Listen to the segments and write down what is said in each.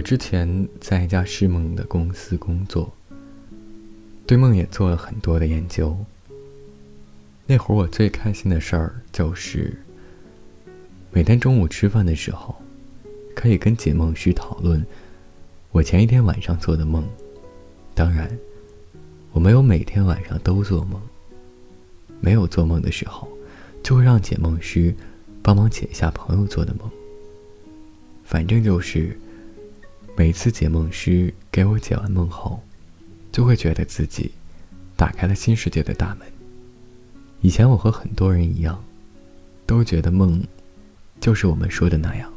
我之前在一家释梦的公司工作，对梦也做了很多的研究。那会儿我最开心的事儿就是，每天中午吃饭的时候，可以跟解梦师讨论我前一天晚上做的梦。当然，我没有每天晚上都做梦。没有做梦的时候，就会让解梦师帮忙解一下朋友做的梦。反正就是。每次解梦师给我解完梦后，就会觉得自己打开了新世界的大门。以前我和很多人一样，都觉得梦就是我们说的那样，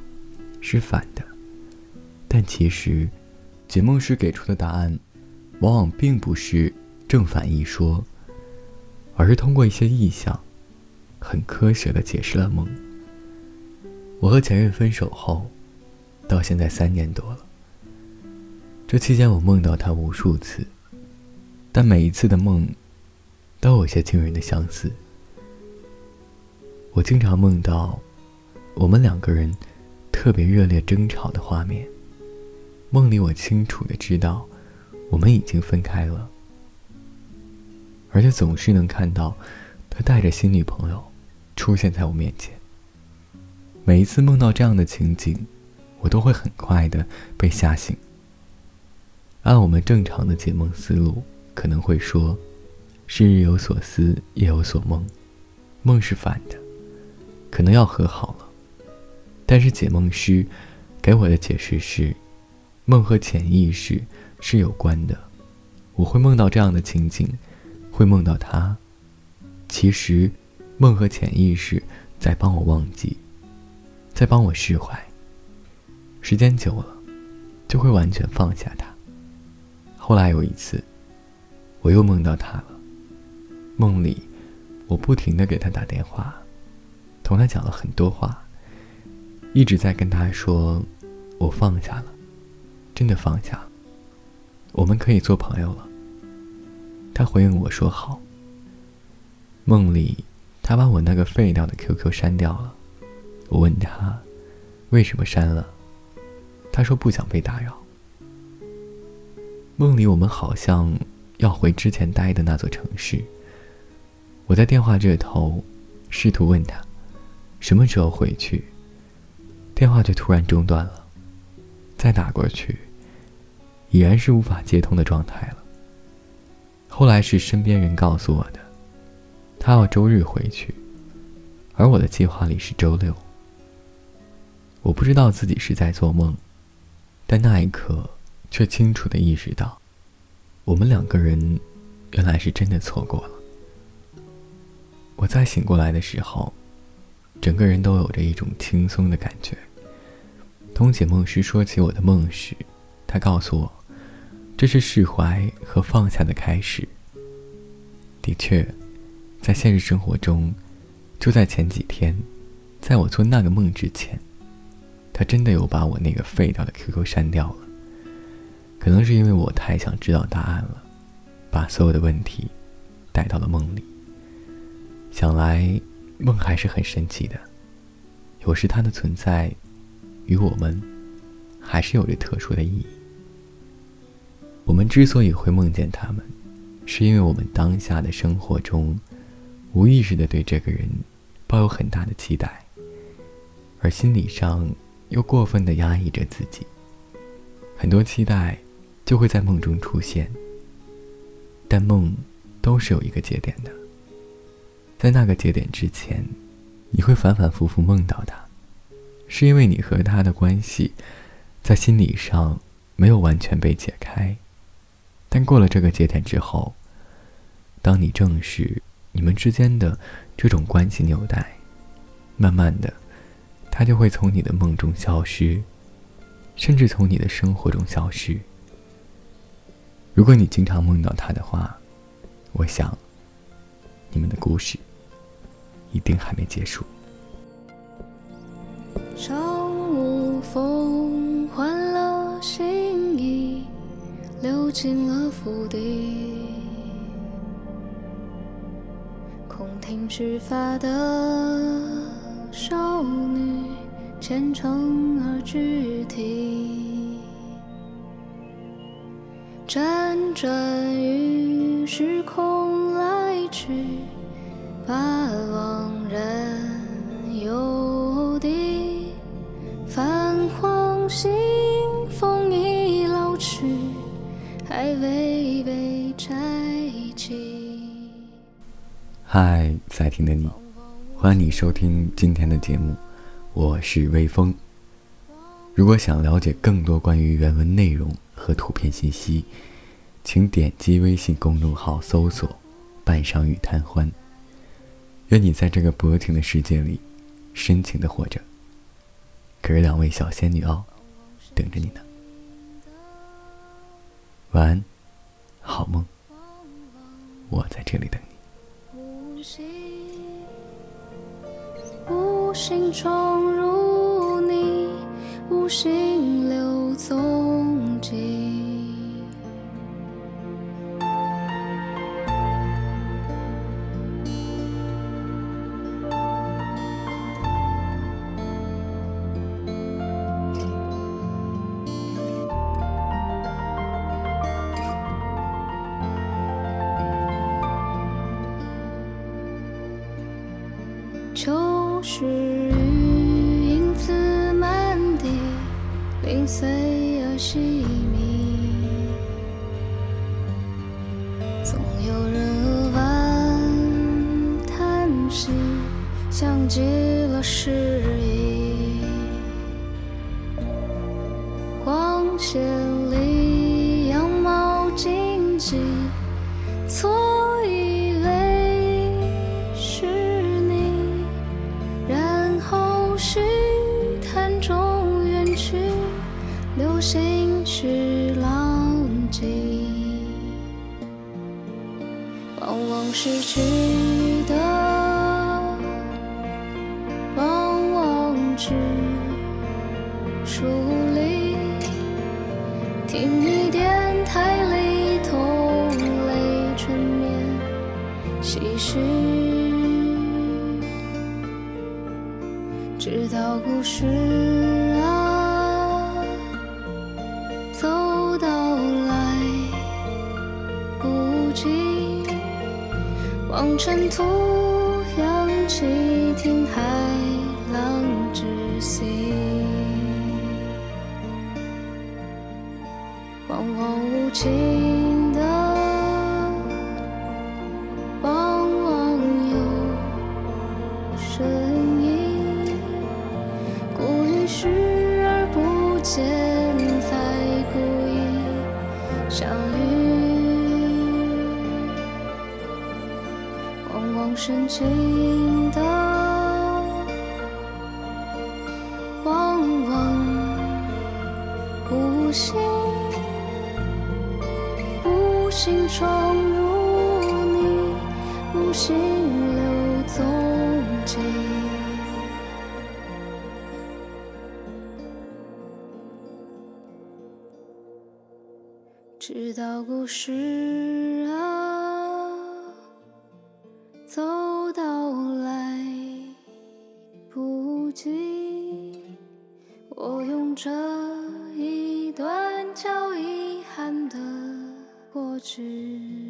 是反的。但其实，解梦师给出的答案，往往并不是正反一说，而是通过一些意象，很科学的解释了梦。我和前任分手后，到现在三年多了。这期间，我梦到他无数次，但每一次的梦都有些惊人的相似。我经常梦到我们两个人特别热烈争吵的画面。梦里，我清楚的知道我们已经分开了，而且总是能看到他带着新女朋友出现在我面前。每一次梦到这样的情景，我都会很快的被吓醒。按我们正常的解梦思路，可能会说，是日有所思，夜有所梦，梦是反的，可能要和好了。但是解梦师给我的解释是，梦和潜意识是有关的。我会梦到这样的情景，会梦到他。其实，梦和潜意识在帮我忘记，在帮我释怀。时间久了，就会完全放下他。后来有一次，我又梦到他了。梦里，我不停的给他打电话，同他讲了很多话，一直在跟他说，我放下了，真的放下，我们可以做朋友了。他回应我说好。梦里，他把我那个废掉的 QQ 删掉了。我问他，为什么删了？他说不想被打扰。梦里，我们好像要回之前待的那座城市。我在电话这头，试图问他什么时候回去，电话却突然中断了。再打过去，已然是无法接通的状态了。后来是身边人告诉我的，他要周日回去，而我的计划里是周六。我不知道自己是在做梦，但那一刻。却清楚的意识到，我们两个人原来是真的错过了。我再醒过来的时候，整个人都有着一种轻松的感觉。同解梦师说起我的梦时，他告诉我，这是释怀和放下的开始。的确，在现实生活中，就在前几天，在我做那个梦之前，他真的有把我那个废掉的 QQ 删掉了。可能是因为我太想知道答案了，把所有的问题带到了梦里。想来，梦还是很神奇的，有时它的存在，与我们还是有着特殊的意义。我们之所以会梦见他们，是因为我们当下的生活中，无意识的对这个人抱有很大的期待，而心理上又过分的压抑着自己，很多期待。就会在梦中出现，但梦都是有一个节点的。在那个节点之前，你会反反复复梦到他，是因为你和他的关系在心理上没有完全被解开。但过了这个节点之后，当你正视你们之间的这种关系纽带，慢慢的，他就会从你的梦中消失，甚至从你的生活中消失。如果你经常梦到他的话，我想，你们的故事一定还没结束。上午风换了新衣，流进了府邸，空听须发的少女，虔诚而具体。辗转于时空来去，把往人游的泛黄信封已老去，还未被拆起。嗨，在听的你，欢迎你收听今天的节目，我是微风。如果想了解更多关于原文内容和图片信息，请点击微信公众号搜索“半晌与贪欢”。愿你在这个薄情的世界里深情的活着。可是两位小仙女哦，等着你呢。晚安，好梦。我在这里等你。无心，无心闯入你，无心流走迹。秋时光线里羊毛荆棘，错以为是你，然后虚谈中远去，流星去浪迹。往往失去直到故事啊走到来不及，望尘土扬起，听海浪窒息。往往无情见，才故意相遇。往往深情的，往往无心。无心闯入你，无心留踪迹。直到故事啊走到来不及，我用这一段叫遗憾的过去。